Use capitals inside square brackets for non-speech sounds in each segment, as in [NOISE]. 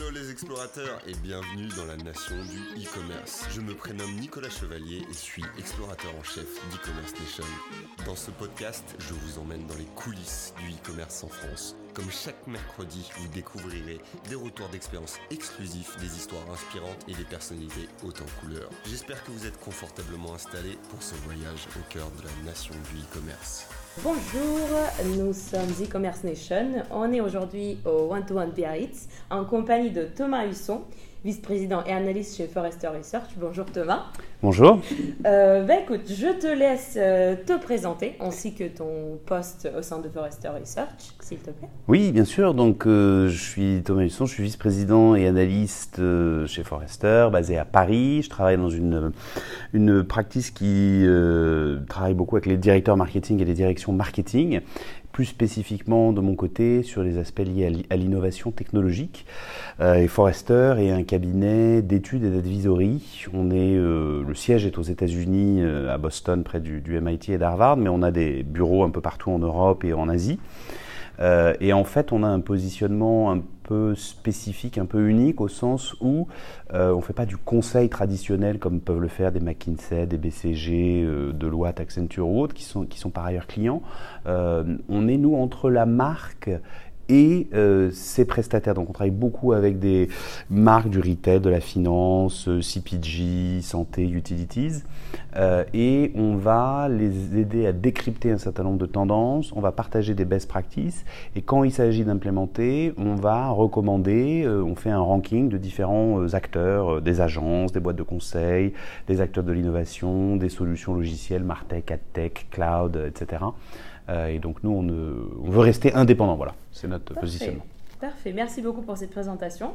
Hello les explorateurs et bienvenue dans la nation du e-commerce. Je me prénomme Nicolas Chevalier et suis explorateur en chef d'e-commerce nation. Dans ce podcast, je vous emmène dans les coulisses du e-commerce en France. Comme chaque mercredi, vous découvrirez des retours d'expérience exclusifs, des histoires inspirantes et des personnalités hautes en couleurs. J'espère que vous êtes confortablement installés pour ce voyage au cœur de la nation du e-commerce. Bonjour, nous sommes e-commerce nation. On est aujourd'hui au One to One Biarritz en compagnie de Thomas Husson, vice-président et analyste chez Forrester Research. Bonjour Thomas. Bonjour. Euh, bah, écoute, je te laisse euh, te présenter ainsi que ton poste au sein de Forrester Research, s'il te plaît. Oui, bien sûr. Donc, euh, je suis Thomas Husson, je suis vice-président et analyste chez Forrester, basé à Paris. Je travaille dans une, une practice qui travaille beaucoup avec les directeurs marketing et les directions marketing plus spécifiquement de mon côté sur les aspects liés à l'innovation technologique. Euh, et Forrester est un cabinet d'études et d'advisory. On est, euh, le siège est aux États-Unis, euh, à Boston, près du, MIT et d'Harvard, mais on a des bureaux un peu partout en Europe et en Asie. et en fait, on a un positionnement un peu spécifique, un peu unique, au sens où on ne fait pas du conseil traditionnel comme peuvent le faire des McKinsey, des BCG, Deloitte, Accenture ou autres, qui sont, qui sont par ailleurs clients. on est, nous, entre la marque et euh, ses prestataires. Donc on travaille beaucoup avec des marques du retail, de la finance, euh, CPG, santé, utilities, euh, et on va les aider à décrypter un certain nombre de tendances, on va partager des best practices, et quand il s'agit d'implémenter, on va recommander, on fait un ranking de différents acteurs, des agences, des boîtes de conseil, des acteurs de l'innovation, des solutions logicielles, Martech, AdTech, Cloud, etc. Euh, et donc nous, on, veut rester indépendant. Voilà, c'est notre positionnement. Parfait, merci beaucoup pour cette présentation.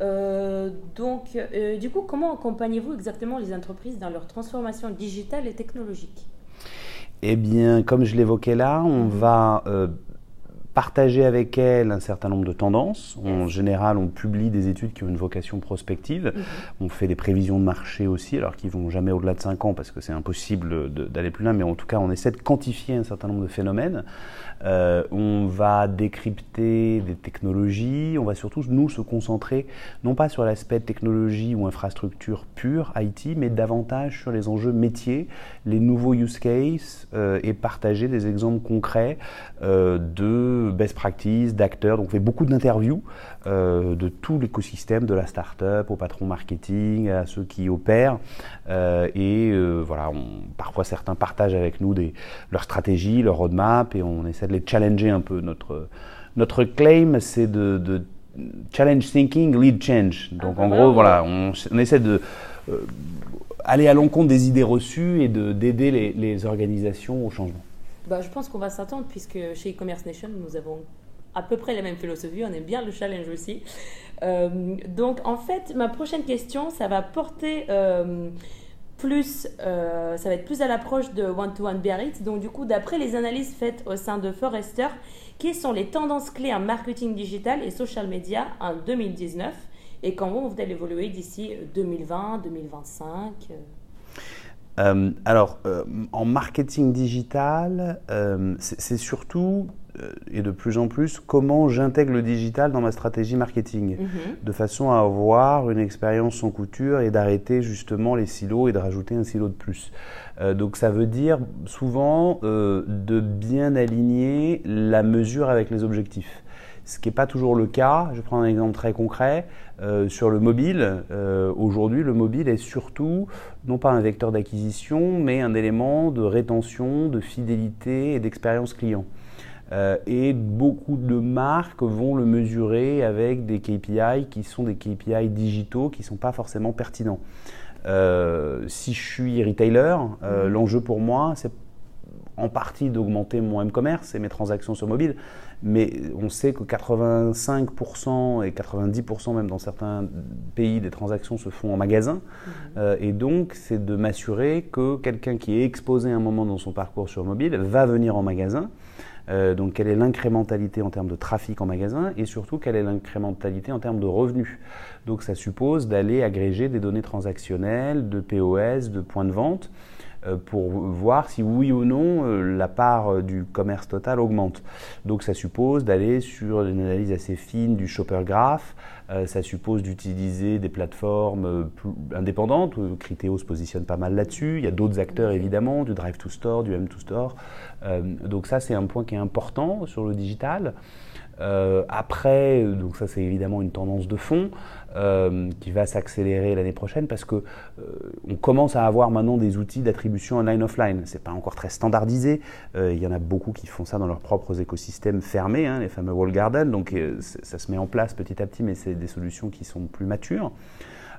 Euh, donc, euh, du coup, comment accompagnez-vous exactement les entreprises dans leur transformation digitale et technologique? Eh bien, comme je l'évoquais là, on va partager avec elles un certain nombre de tendances. En général, on publie des études qui ont une vocation prospective. Mhm. On fait des prévisions de marché aussi, alors qu'ils vont jamais au-delà de 5 ans parce que c'est impossible d'aller plus loin, mais en tout cas, on essaie de quantifier un certain nombre de phénomènes. Euh, on va décrypter des technologies, on va surtout nous se concentrer non pas sur l'aspect technologie ou infrastructure pure IT, mais davantage sur les enjeux métiers, les nouveaux use cases euh, et partager des exemples concrets euh, de best practices, d'acteurs. Donc on fait beaucoup d'interviews de tout l'écosystème, de la start-up au patron marketing, à ceux qui opèrent. et voilà, parfois certains partagent avec nous des, leur stratégie, leur roadmap et on essaie de les challenger un peu. Notre, notre claim, c'est de, challenge thinking, lead change. Donc en gros, voilà, on, essaie de euh, aller à l'encontre des idées reçues et d'aider les, les, organisations au changement. Bah, je pense qu'on va s'attendre puisque chez e-commerce nation, nous avons à peu près la même philosophie, on aime bien le challenge aussi. Euh, donc en fait, ma prochaine question, ça va porter euh, plus, euh, ça va être plus à l'approche de One-to-One Biarritz. Donc, du coup, d'après les analyses faites au sein de Forrester, quelles sont les tendances clés en marketing digital et social media en 2019 et comment vous allez évoluer d'ici 2020, 2025 euh? euh, alors, en marketing digital, c'est surtout et de plus en plus comment j'intègre le digital dans ma stratégie marketing, mhm. de façon à avoir une expérience sans couture et d'arrêter justement les silos et de rajouter un silo de plus. Euh, donc ça veut dire souvent euh, de bien aligner la mesure avec les objectifs. Ce qui n'est pas toujours le cas. Je prends un exemple très concret. sur le mobile, aujourd'hui, le mobile est surtout non pas un vecteur d'acquisition, mais un élément de rétention, de fidélité et d'expérience client. Euh, et beaucoup de marques vont le mesurer avec des KPI qui sont des KPI digitaux qui ne sont pas forcément pertinents. Euh, si je suis retailer, euh, mhm. l'enjeu pour moi, c'est en partie d'augmenter mon m-commerce et mes transactions sur mobile, mais on sait que 85% et 90% même dans certains pays des transactions se font en magasin, mhm. et donc c'est de m'assurer que quelqu'un qui est exposé un moment dans son parcours sur mobile va venir en magasin euh, donc quelle est l'incrémentalité en termes de trafic en magasin et surtout quelle est l'incrémentalité en termes de revenus. Donc ça suppose d'aller agréger des données transactionnelles, de POS, de points de vente. Pour voir si oui ou non la part du commerce total augmente. Donc ça suppose d'aller sur une analyse assez fine du shopper graph, ça suppose d'utiliser des plateformes indépendantes, Criteo se positionne pas mal là-dessus, il y a d'autres acteurs évidemment, du drive to store, du M to store, donc ça c'est un point qui est important sur le digital. Euh, après, donc ça c'est évidemment une tendance de fond euh, qui va s'accélérer l'année prochaine parce que euh, on commence à avoir maintenant des outils d'attribution online-offline. C'est pas encore très standardisé. Il y en a beaucoup qui font ça dans leurs propres écosystèmes fermés, hein, les fameux wall gardens. Donc ça se met en place petit à petit, mais c'est des solutions qui sont plus matures.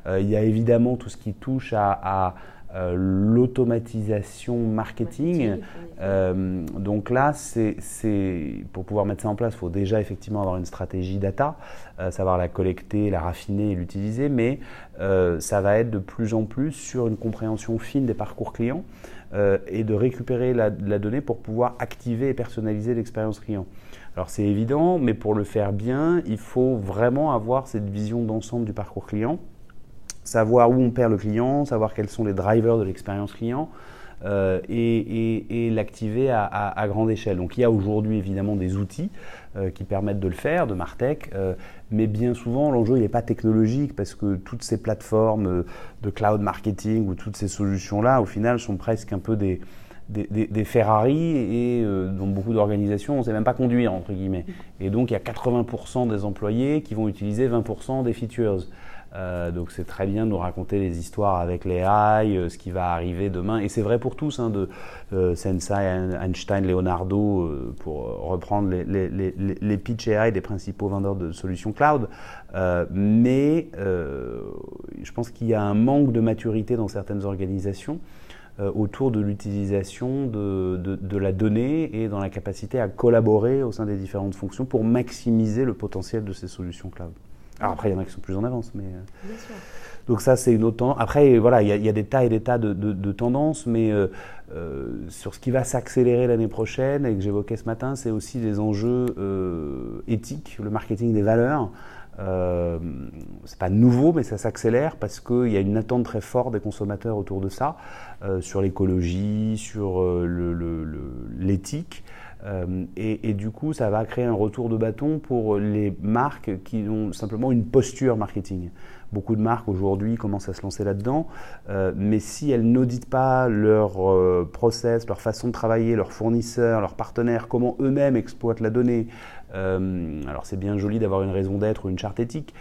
il y a évidemment tout ce qui touche à euh, l'automatisation marketing. Euh, donc là, c'est, pour pouvoir mettre ça en place, il faut déjà effectivement avoir une stratégie data, euh, savoir la collecter, la raffiner et l'utiliser, mais ça va être de plus en plus sur une compréhension fine des parcours clients et de récupérer la, la, donnée pour pouvoir activer et personnaliser l'expérience client. Alors c'est évident, mais pour le faire bien, il faut vraiment avoir cette vision d'ensemble du parcours client savoir où on perd le client, savoir quels sont les drivers de l'expérience client. Euh, et, l'activer à, grande échelle. Donc il y a aujourd'hui évidemment des outils euh, qui permettent de le faire, de Martech, euh, mais bien souvent l'enjeu n'est pas technologique parce que toutes ces plateformes de cloud marketing ou toutes ces solutions-là au final sont presque un peu des, Ferrari et dans beaucoup d'organisations on ne sait même pas conduire entre guillemets. Et donc il y a 80% des employés qui vont utiliser 20% des features. Euh, donc c'est très bien de nous raconter les histoires avec les AI, euh, ce qui va arriver demain. Et c'est vrai pour tous, hein, de euh, Sensei, Einstein, Leonardo, pour reprendre les, pitch AI des principaux vendeurs de solutions cloud. mais je pense qu'il y a un manque de maturité dans certaines organisations autour de l'utilisation de, de, la donnée et dans la capacité à collaborer au sein des différentes fonctions pour maximiser le potentiel de ces solutions cloud. Alors après, il y en a qui sont plus en avance, mais. Euh, Bien sûr. Donc ça, c'est une autre tendance. Après, voilà, il y, a des tas et des tas de, de, tendances, mais euh, euh, sur ce qui va s'accélérer l'année prochaine et que j'évoquais ce matin, c'est aussi les enjeux éthiques, le marketing des valeurs. Euh, c'est pas nouveau, mais ça s'accélère parce qu'il y a une attente très forte des consommateurs autour de ça, sur l'écologie, sur l'éthique. Et, du coup, ça va créer un retour de bâton pour les marques qui ont simplement une posture marketing. Beaucoup de marques aujourd'hui commencent à se lancer là-dedans, euh, mais si elles n'auditent pas leur euh, process, leur façon de travailler, leurs fournisseurs, leurs partenaires, comment eux-mêmes exploitent la donnée, alors c'est bien joli d'avoir une raison d'être ou une charte éthique,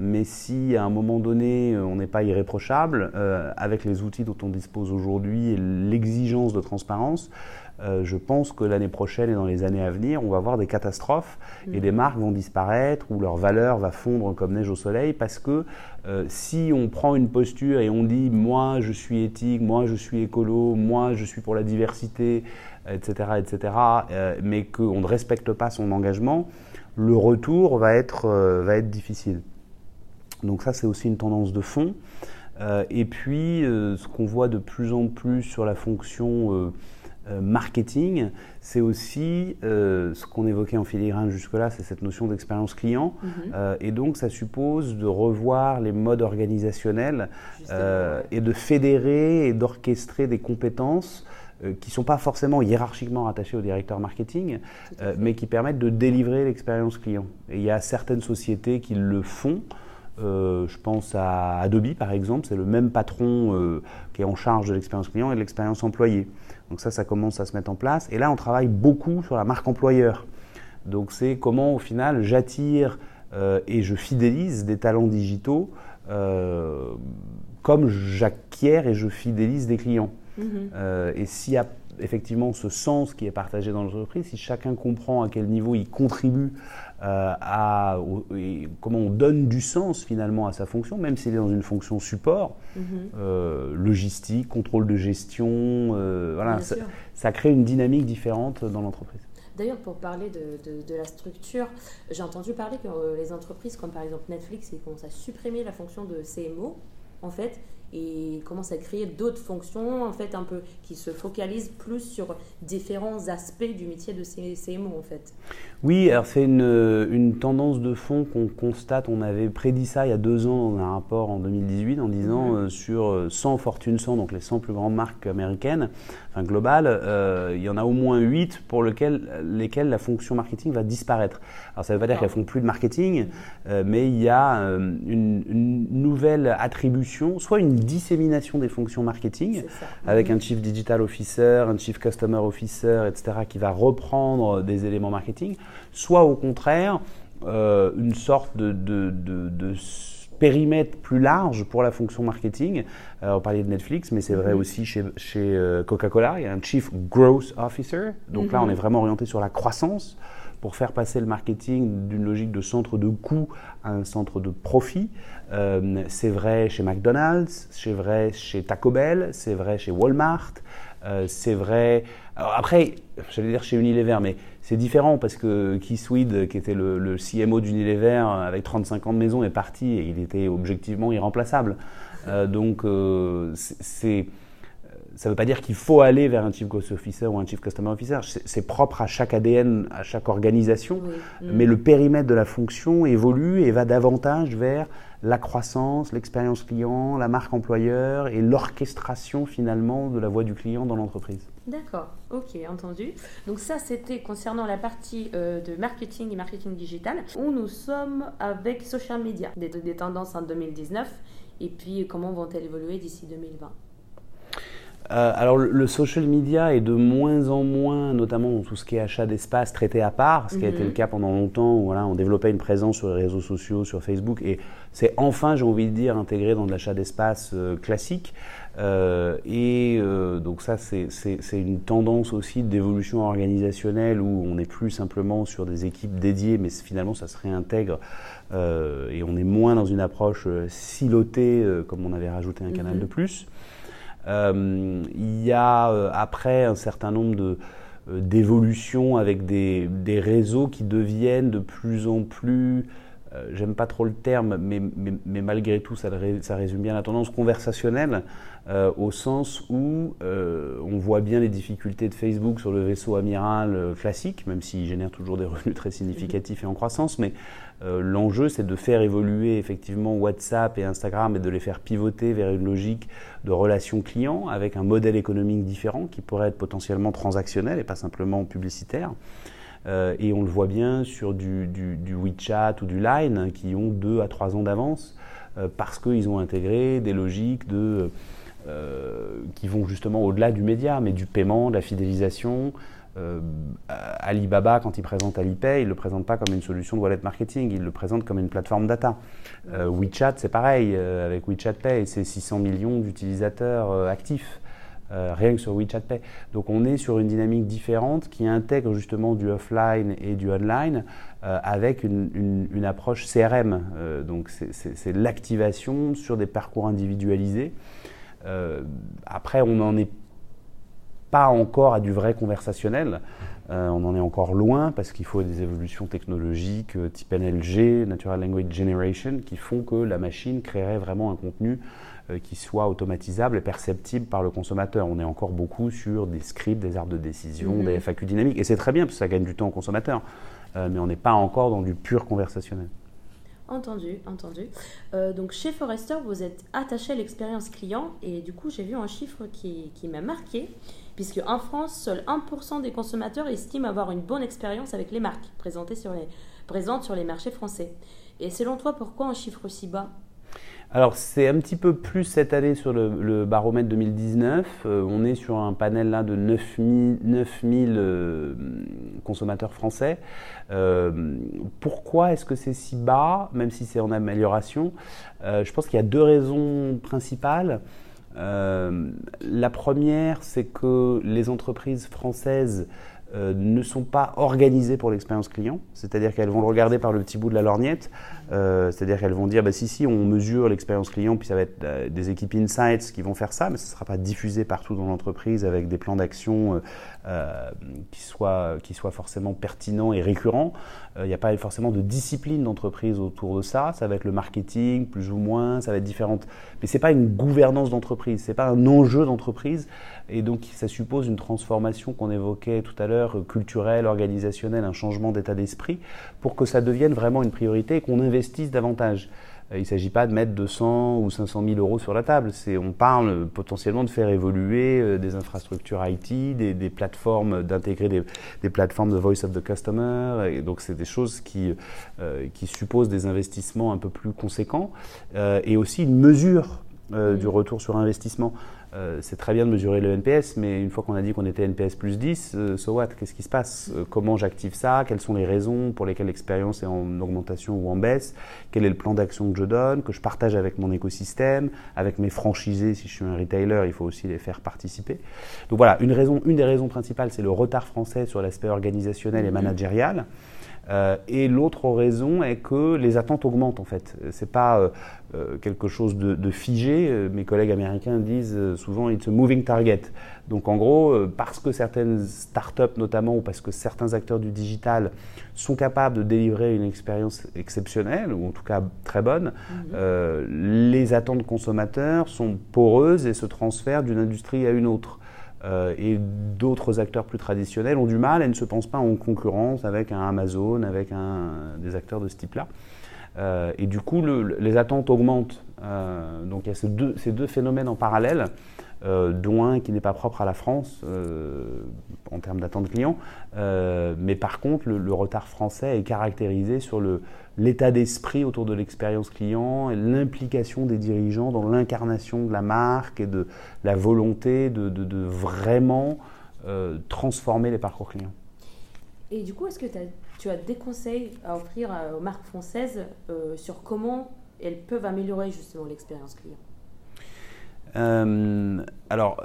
mais si à un moment donné on n'est pas irréprochable, avec les outils dont on dispose aujourd'hui et l'exigence de transparence, euh, je pense que l'année prochaine et dans les années à venir, on va avoir des catastrophes et des marques vont disparaître ou leur valeur va fondre comme neige au soleil parce que euh, si on prend une posture et on dit moi je suis éthique, moi je suis écolo, moi je suis pour la diversité, etc., etc., euh, mais qu'on ne respecte pas son engagement, le retour va être, va être difficile. Donc ça c'est aussi une tendance de fond. et puis ce qu'on voit de plus en plus sur la fonction euh, marketing, c'est aussi euh, ce qu'on évoquait en filigrane jusque-là, c'est cette notion d'expérience client. Mhm. Euh, et donc, ça suppose de revoir les modes organisationnels et de fédérer et d'orchestrer des compétences qui ne sont pas forcément hiérarchiquement rattachées au directeur marketing, mais qui permettent de délivrer l'expérience client. Et il y a certaines sociétés qui le font. je pense à Adobe par exemple, c'est le même patron qui est en charge de l'expérience client et de l'expérience employée. Donc ça, ça commence à se mettre en place. Et là, on travaille beaucoup sur la marque employeur. Donc c'est comment au final j'attire euh, et je fidélise des talents digitaux euh, comme j'acquiers et je fidélise des clients. Mm-hmm. Euh, et s'il y a effectivement ce sens qui est partagé dans l'entreprise, si chacun comprend à quel niveau il contribue euh, à comment on donne du sens finalement à sa fonction, même s'il est dans une fonction support, mhm. euh, logistique, contrôle de gestion, voilà, ça, crée une dynamique différente dans l'entreprise. D'ailleurs, pour parler de, de, la structure, j'ai entendu parler que les entreprises comme par exemple Netflix, ils commencent à supprimer la fonction de CMO, en fait, et commence à créer d'autres fonctions en fait un peu qui se focalisent plus sur différents aspects du métier de CMO en fait. Oui, alors c'est une, une, tendance de fond qu'on constate. On avait prédit ça il y a deux ans dans un rapport en 2018 en disant euh, sur 100 Fortune 100, donc les 100 plus grandes marques américaines, enfin globales, euh, il y en a au moins 8 pour lequel, lesquelles la fonction marketing va disparaître. Alors ça ne veut pas dire qu'elles font plus de marketing, euh, mais il y a une, une, nouvelle attribution, soit une dissémination des fonctions marketing, avec un chief digital officer, un chief customer officer, etc., qui va reprendre des éléments marketing, soit au contraire euh, une sorte de, de, périmètre plus large pour la fonction marketing. Euh, on parlait de Netflix, mais c'est vrai mhm. aussi chez, chez euh, Coca-Cola. Il y a un Chief Growth Officer. Donc là, on est mhm. vraiment orienté sur la croissance pour faire passer le marketing d'une logique de centre de coût à un centre de profit. c'est vrai chez McDonald's, c'est vrai chez Taco Bell, c'est vrai chez Walmart, c'est vrai. après, j'allais dire chez Unilever, mais c'est différent parce que Keith Weed, qui était le, CMO d'Unilever avec 35 ans de maison, est parti et il était objectivement irremplaçable. Euh, donc, euh, c'est ça ne veut pas dire qu'il faut aller vers un Chief Growth Officer ou un Chief Customer Officer. C'est propre à chaque ADN, à chaque organisation. Mais le périmètre de la fonction évolue et va davantage vers la croissance, l'expérience client, la marque employeur et l'orchestration finalement de la voix du client dans l'entreprise. D'accord, ok, entendu. Donc ça, c'était concernant la partie euh, de marketing et marketing digital, où nous sommes avec social media, des, des tendances en 2019, et puis comment vont-elles évoluer d'ici 2020 euh, alors le, social media est de moins en moins, notamment dans tout ce qui est achat d'espace, traité à part, ce qui a été mhm. le cas pendant longtemps où voilà, on développait une présence sur les réseaux sociaux, sur Facebook, et c'est enfin, j'ai envie de dire, intégré dans de l'achat d'espace euh, classique. Euh, et donc ça, c'est une tendance aussi d'évolution organisationnelle où on n'est plus simplement sur des équipes dédiées, mais finalement ça se réintègre et on est moins dans une approche silotée comme on avait rajouté un canal mhm. de plus. Euh, il y a euh, après un certain nombre de euh, d'évolutions avec des, des, réseaux qui deviennent de plus en plus, j'aime pas trop le terme, mais, malgré tout ça, résume bien la tendance conversationnelle, au sens où on voit bien les difficultés de Facebook sur le vaisseau amiral classique, même s'il génère toujours des [LAUGHS] revenus très significatifs et en croissance, mais euh, l'enjeu, c'est de faire évoluer effectivement WhatsApp et Instagram et de les faire pivoter vers une logique de relation client avec un modèle économique différent qui pourrait être potentiellement transactionnel et pas simplement publicitaire. Euh, et on le voit bien sur du, WeChat ou du Line qui ont deux à trois ans d'avance euh, parce qu'ils ont intégré des logiques de, qui vont justement au-delà du média, mais du paiement, de la fidélisation, euh, Alibaba, quand il présente Alipay, il ne le présente pas comme une solution de wallet marketing, il le présente comme une plateforme data. Euh, WeChat, c'est pareil, euh, avec WeChat Pay, c'est 600 millions d'utilisateurs actifs, rien que sur WeChat Pay. Donc on est sur une dynamique différente qui intègre justement du offline et du online avec une, approche CRM. donc c'est l'activation sur des parcours individualisés. après, on en est pas encore à du vrai conversationnel. Euh, on en est encore loin parce qu'il faut des évolutions technologiques euh, type NLG, Natural Language Generation, qui font que la machine créerait vraiment un contenu euh, qui soit automatisable et perceptible par le consommateur. On est encore beaucoup sur des scripts, des arbres de décision, mhm. des FAQ dynamiques, et c'est très bien parce que ça gagne du temps au consommateur, mais on n'est pas encore dans du pur conversationnel. Entendu, entendu. donc chez Forrester, vous êtes attaché à l'expérience client et du coup j'ai vu un chiffre qui, qui m'a marqué puisque en France, seul 1% des consommateurs estiment avoir une bonne expérience avec les marques présentées sur les, présentes sur les marchés français. Et selon toi, pourquoi un chiffre si bas? Alors c'est un petit peu plus cette année sur le, baromètre 2019. Euh, on est sur un panel là de 9000, 9000 euh, consommateurs français. Euh, pourquoi est-ce que c'est si bas, même si c'est en amélioration? Je pense qu'il y a deux raisons principales. La première, c'est que les entreprises françaises euh, ne sont pas organisées pour l'expérience client, c'est-à-dire qu'elles vont le regarder par le petit bout de la lorgnette. C'est-à-dire qu'elles vont dire, bah, si, si, on mesure l'expérience client, puis ça va être des équipes insights qui vont faire ça, mais ce ne sera pas diffusé partout dans l'entreprise avec des plans d'action qui, soient, qui soient forcément pertinents et récurrents. Il n'y a pas forcément de discipline d'entreprise autour de ça. Ça va être le marketing, plus ou moins, ça va être différente. Mais ce n'est pas une gouvernance d'entreprise, ce n'est pas un enjeu d'entreprise. Et donc, ça suppose une transformation qu'on évoquait tout à l'heure, culturelle, organisationnelle, un changement d'état d'esprit, pour que ça devienne vraiment une priorité et qu'on investisse davantage. Euh, il ne s'agit pas de mettre 200 ou 500 000 euros sur la table. On parle potentiellement de faire évoluer euh, des infrastructures IT, des, plateformes, d'intégrer des, plateformes de Voice of the Customer. Et donc, c'est des choses qui, euh, qui supposent des investissements un peu plus conséquents et aussi une mesure du retour sur investissement. Euh, c'est très bien de mesurer le NPS, mais une fois qu'on a dit qu'on était NPS plus 10, euh, so what Qu'est-ce qui se passe? Euh, Comment j'active ça? Quelles sont les raisons pour lesquelles l'expérience est en augmentation ou en baisse? Quel est le plan d'action que je donne, que je partage avec mon écosystème, avec mes franchisés? Si je suis un retailer, il faut aussi les faire participer. Donc voilà, une, raison, une des raisons principales, c'est le retard français sur l'aspect organisationnel et mm-hmm. managérial. Euh, et l'autre raison est que les attentes augmentent en fait. C'est pas euh, euh, quelque chose de, figé. Mes collègues américains disent souvent it's a moving target. Donc en gros, parce que certaines startups notamment ou parce que certains acteurs du digital sont capables de délivrer une expérience exceptionnelle ou en tout cas très bonne, mhm. les attentes consommateurs sont poreuses et se transfèrent d'une industrie à une autre. Euh, et d'autres acteurs plus traditionnels ont du mal et ne se pensent pas en concurrence avec un Amazon, avec un, des acteurs de ce type-là. Euh, et du coup, les attentes augmentent. Euh, donc il y a ces deux, phénomènes en parallèle. Euh, dont un qui n'est pas propre à la France euh, en termes d'attente client. Mais par contre, le, retard français est caractérisé sur l'état d'esprit autour de l'expérience client et l'implication des dirigeants dans l'incarnation de la marque et de la volonté de, de vraiment transformer les parcours clients. Et du coup, est-ce que tu as des conseils à offrir aux marques françaises sur comment elles peuvent améliorer justement l'expérience client? Euh, alors,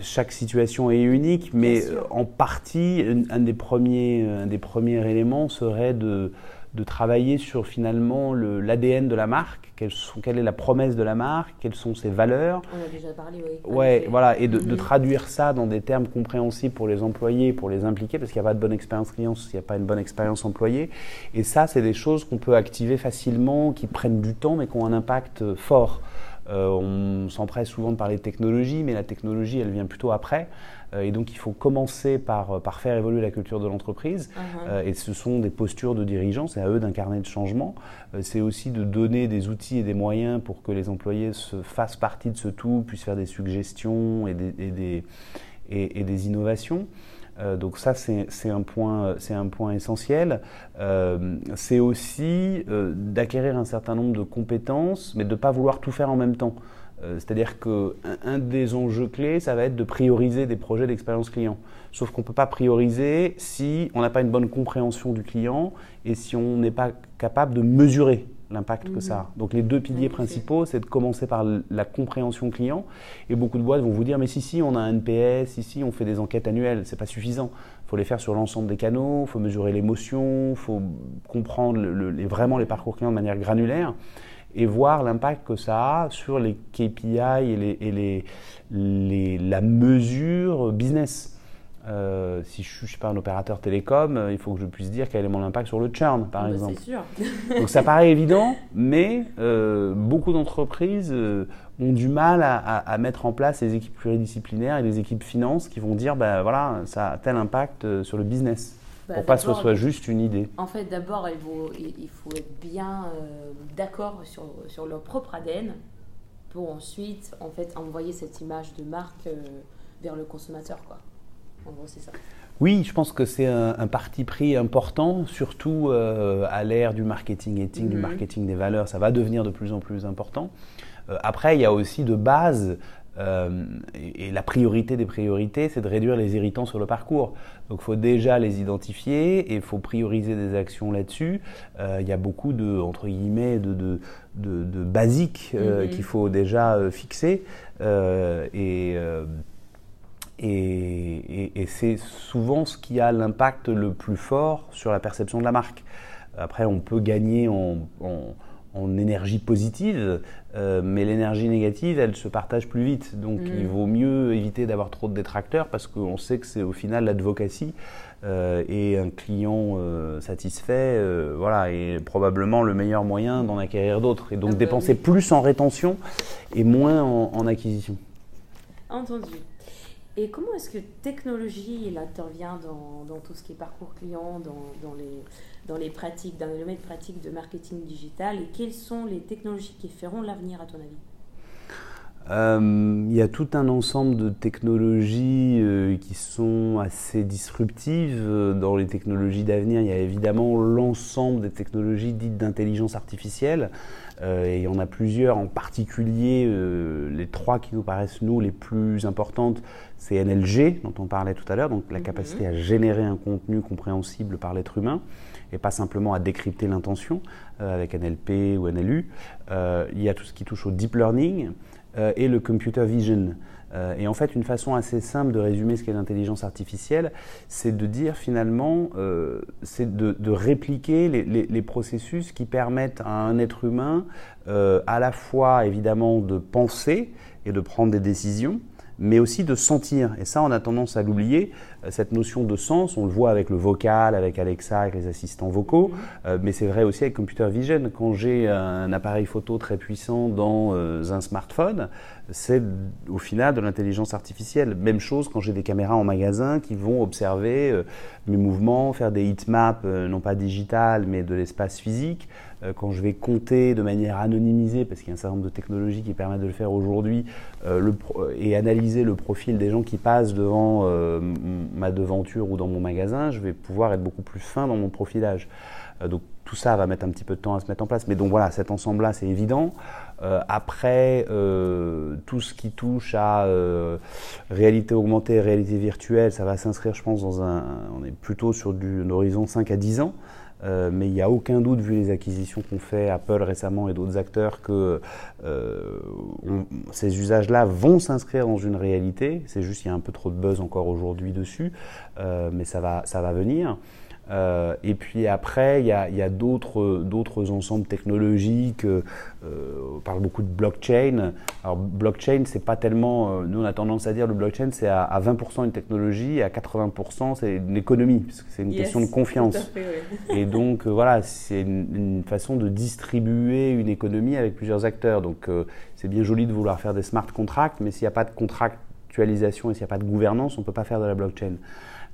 chaque situation est unique, mais en partie, un, des premiers, un des premiers éléments serait de, de travailler sur finalement l'ADN de la marque, quelle, sont, quelle, est la promesse de la marque, quelles sont ses valeurs? On a déjà parlé, oui. Ouais, voilà, et de, de, mhm. traduire ça dans des termes compréhensibles pour les employés, pour les impliquer, parce qu'il n'y a pas de bonne expérience client s'il n'y a pas une bonne expérience employée. Et ça, c'est des choses qu'on peut activer facilement, qui prennent du temps, mais qui ont un impact fort. Euh, on s'empresse souvent de parler de technologie, mais la technologie, elle vient plutôt après. Euh, et donc, il faut commencer par, euh, par faire évoluer la culture de l'entreprise. Uh-huh. et ce sont des postures de dirigeants, c'est à eux d'incarner le changement. c'est aussi de donner des outils et des moyens pour que les employés se fassent partie de ce tout, puissent faire des suggestions et des, et des innovations. Euh, donc ça, c'est un, point, un point essentiel. Euh, c'est aussi euh, d'acquérir un certain nombre de compétences, mais de ne pas vouloir tout faire en même temps. C'est-à-dire qu'un un des enjeux clés, ça va être de prioriser des projets d'expérience client. Sauf qu'on ne peut pas prioriser si on n'a pas une bonne compréhension du client et si on n'est pas capable de mesurer l'impact que ça a. Mhm. Donc les deux piliers principaux, c'est de commencer par la compréhension client. Et beaucoup de boîtes vont vous dire, mais si, si, on a un NPS, si, on fait des enquêtes annuelles, c'est pas suffisant. Il faut les faire sur l'ensemble des canaux, il faut mesurer l'émotion, il faut comprendre les, vraiment les parcours clients de manière granulaire et voir l'impact que ça a sur les KPI et, les, et les, la mesure business. Euh, si je ne suis pas un opérateur télécom, euh, il faut que je puisse dire quel est mon impact sur le churn, par bah, exemple. Sûr. [LAUGHS] Donc ça paraît évident, mais euh, beaucoup d'entreprises ont du mal à, mettre en place les équipes pluridisciplinaires et les équipes finances qui vont dire, ben voilà, ça a tel impact sur le business. Bah, pour pas que ce soit juste une idée. En fait, d'abord, il faut, il faut être bien d'accord sur, sur, leur propre ADN pour ensuite, en fait, envoyer cette image de marque vers le consommateur, quoi. Oui, je pense que c'est un, parti pris important, surtout euh, à l'ère du marketing éthique, du mhm. marketing des valeurs. Ça va devenir de plus en plus important. Euh, après, il y a aussi de base, euh, et, la priorité des priorités, c'est de réduire les irritants sur le parcours. Donc il faut déjà les identifier et il faut prioriser des actions là-dessus. il y a beaucoup de, entre guillemets, de, de, de, basiques mhm. qu'il faut déjà fixer. et et, c'est souvent ce qui a l'impact le plus fort sur la perception de la marque. Après, on peut gagner en, en énergie positive, euh, mais l'énergie négative, elle se partage plus vite. Donc il vaut mieux éviter d'avoir trop de détracteurs parce qu'on sait que c'est au final l'advocacy euh, et un client euh, satisfait, voilà, est probablement le meilleur moyen d'en acquérir d'autres. Et donc ah bah dépenser plus en rétention et moins en, acquisition. Entendu. Et comment est-ce que technologie intervient dans, dans, tout ce qui est parcours client, dans, dans les dans les pratiques, dans les domaines pratiques de marketing digital et quelles sont les technologies qui feront l'avenir à ton avis? Euh, il y a tout un ensemble de technologies euh, qui sont assez disruptives. Euh, dans les technologies d'avenir, il y a évidemment l'ensemble des technologies dites d'intelligence artificielle. et il y en a plusieurs, en particulier les trois qui nous paraissent, nous, les plus importantes, c'est NLG, dont on parlait tout à l'heure, donc la mhm. capacité à générer un contenu compréhensible par l'être humain et pas simplement à décrypter l'intention euh, avec NLP ou NLU. Euh, il y a tout ce qui touche au deep learning euh, et le computer vision. et en fait, une façon assez simple de résumer ce qu'est l'intelligence artificielle, c'est de dire finalement, c'est de, répliquer les, processus qui permettent à un être humain à la fois évidemment de penser et de prendre des décisions, mais aussi de sentir. Et ça, on a tendance à l'oublier. Euh, cette notion de sens, on le voit avec le vocal, avec Alexa, avec les assistants vocaux, euh, mais c'est vrai aussi avec Computer Vision. Quand j'ai un appareil photo très puissant dans euh, un smartphone, c'est au final de l'intelligence artificielle. Même chose quand j'ai des caméras en magasin qui vont observer mes mouvements, faire des heatmaps, non pas digitales, mais de l'espace physique. Euh, quand je vais compter de manière anonymisée, parce qu'il y a un certain nombre de technologies qui permettent de le faire aujourd'hui, euh, et analyser le profil des gens qui passent devant euh, ma devanture ou dans mon magasin, je vais pouvoir être beaucoup plus fin dans mon profilage. donc tout ça va mettre un petit peu de temps à se mettre en place. Mais donc voilà, cet ensemble-là, c'est évident. après, tout ce qui touche à réalité augmentée, réalité virtuelle, ça va s'inscrire, je pense, dans un. On est plutôt sur du, un horizon 5 à 10 ans. Euh, mais il n'y a aucun doute, vu les acquisitions qu'ont fait Apple récemment et d'autres acteurs, que euh, ces usages-là vont s'inscrire dans une réalité. C'est juste qu'il y a un peu trop de buzz encore aujourd'hui dessus, euh, mais ça va, ça va venir. Euh, et puis après, il y a, d'autres ensembles technologiques. Euh, on parle beaucoup de blockchain. Alors blockchain, c'est pas tellement. Euh, nous, on a tendance à dire le blockchain, c'est à, 20% une technologie, et à 80% c'est une économie, puisque c'est une question de confiance. [LAUGHS] Et donc voilà, c'est une, façon de distribuer une économie avec plusieurs acteurs. Donc c'est bien joli de vouloir faire des smart contracts, mais s'il n'y a pas de contractualisation et s'il n'y a pas de gouvernance, on ne peut pas faire de la blockchain.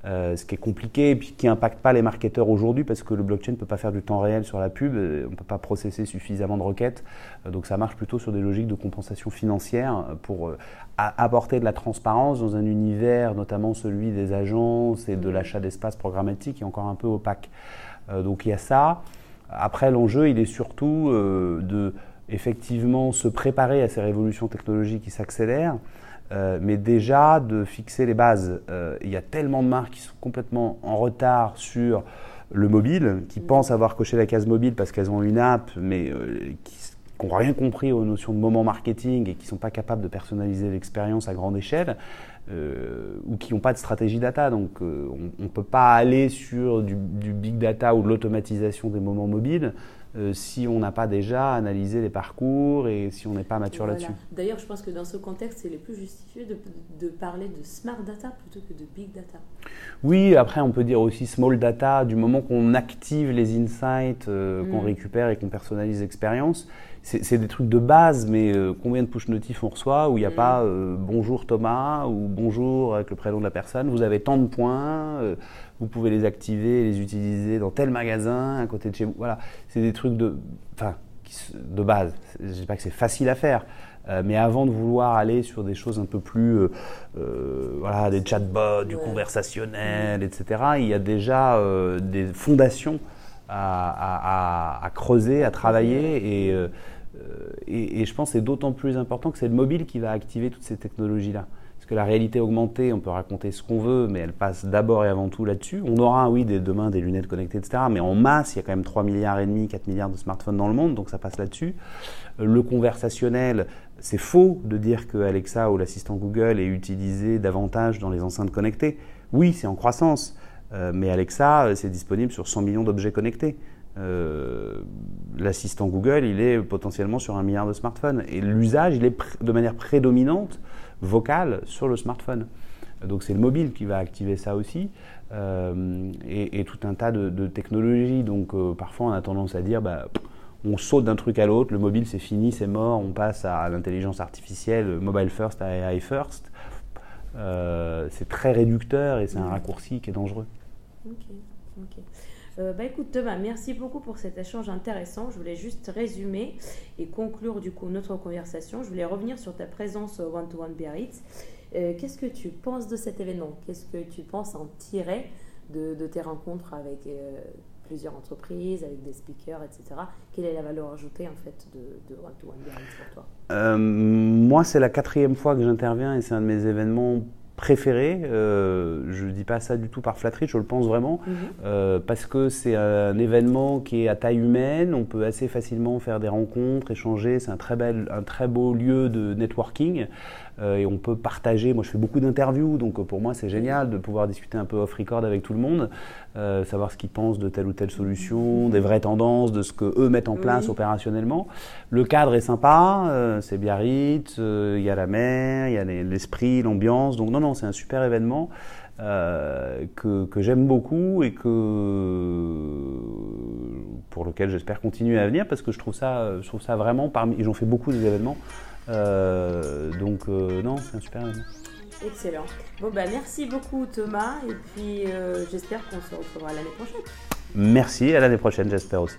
Euh, ce qui est compliqué et puis qui n'impacte pas les marketeurs aujourd'hui parce que le blockchain ne peut pas faire du temps réel sur la pub, euh, on ne peut pas processer suffisamment de requêtes, euh, donc ça marche plutôt sur des logiques de compensation financière pour apporter de la transparence dans un univers, notamment celui des agences et de l'achat d'espace programmatique, qui est encore un peu opaque. donc il y a ça. Après, l'enjeu, il est surtout de effectivement se préparer à ces révolutions technologiques qui s'accélèrent. Euh, mais déjà de fixer les bases. Euh, il y a tellement de marques qui sont complètement en retard sur le mobile, qui mm. pensent avoir coché la case mobile parce qu'elles ont une app, mais euh, qui n'ont rien compris aux notions de moment marketing et qui ne sont pas capables de personnaliser l'expérience à grande échelle. ou qui n'ont pas de stratégie data. Donc on ne peut pas aller sur du, du big data ou de l'automatisation des moments mobiles euh, si on n'a pas déjà analysé les parcours et si on n'est pas mature là-dessus. D'ailleurs, je pense que dans ce contexte, c'est le plus justifié de, parler de smart data plutôt que de big data. Oui, après, on peut dire aussi small data du moment qu'on active les insights, euh, qu'on mm. récupère et qu'on personnalise l'expérience c'est des trucs de base, mais euh, combien de push notifs on reçoit où il n'y a mm. pas bonjour Thomas ou bonjour avec le prénom de la personne, vous avez tant de points, vous pouvez les activer et les utiliser dans tel magasin à côté de chez vous. Voilà, c'est des trucs de, enfin, de base. Je ne dis pas que c'est facile à faire, euh, mais avant de vouloir aller sur des choses un peu plus, euh, euh, voilà, des chatbots, du conversationnel, etc., il y a déjà des fondations à, creuser, à travailler, et, et, et je pense que c'est d'autant plus important que c'est le mobile qui va activer toutes ces technologies-là. Parce que la réalité augmentée, on peut raconter ce qu'on veut, mais elle passe d'abord et avant tout là-dessus. On aura, oui, demain des lunettes connectées, etc. Mais en masse, il y a quand même 3 milliards et demi, 4 milliards de smartphones dans le monde, donc ça passe là-dessus. Le conversationnel, c'est faux de dire que Alexa ou l'assistant Google est utilisé davantage dans les enceintes connectées. Oui, c'est en croissance, euh, mais Alexa, c'est disponible sur 100 millions d'objets connectés. L'assistant Google, il est potentiellement sur un milliard de smartphones. Et l'usage, il est de manière prédominante vocale sur le smartphone. Donc c'est le mobile qui va activer ça aussi. et, tout un tas de, technologies. Donc parfois on a tendance à dire, bah, on saute d'un truc à l'autre, le mobile c'est fini, c'est mort, on passe à l'intelligence artificielle, mobile first AI first. Euh, c'est très réducteur et c'est un raccourci qui est dangereux. Ok, ok. Euh, bah écoute Thomas, merci beaucoup pour cet échange intéressant. Je voulais juste résumer et conclure du coup notre conversation. Je voulais revenir sur ta présence au One to One Biarritz. Euh, qu'est-ce que tu penses de cet événement? Qu'est-ce que tu penses en tirer de, tes rencontres avec plusieurs entreprises, avec des speakers, etc. Quelle est la valeur ajoutée en fait de, One to One pour toi? Euh, Moi, c'est la quatrième fois que j'interviens et c'est un de mes événements préférés. Euh, je ne dis pas ça du tout par flatterie, je le pense vraiment, mhm. euh, parce que c'est un événement qui est à taille humaine, on peut assez facilement faire des rencontres, échanger, c'est un très, bel, un très beau lieu de networking. Euh, et on peut partager. Moi, je fais beaucoup d'interviews, donc euh, pour moi, c'est génial de pouvoir discuter un peu off-record avec tout le monde, euh, savoir ce qu'ils pensent de telle ou telle solution, des vraies tendances, de ce que eux mettent en place opérationnellement. Le cadre est sympa, c'est Biarritz, il y a la mer, il y a l'esprit, l'ambiance. Donc non, non, c'est un super événement. que, que j'aime beaucoup et que pour lequel j'espère continuer à venir parce que je trouve ça, je trouve ça vraiment parmi. J'en fais beaucoup des événements. Euh, donc euh, non, c'est un super événement. Excellent. Bon bah merci beaucoup Thomas et puis euh, j'espère qu'on se retrouvera l'année prochaine. Merci, à l'année prochaine j'espère aussi.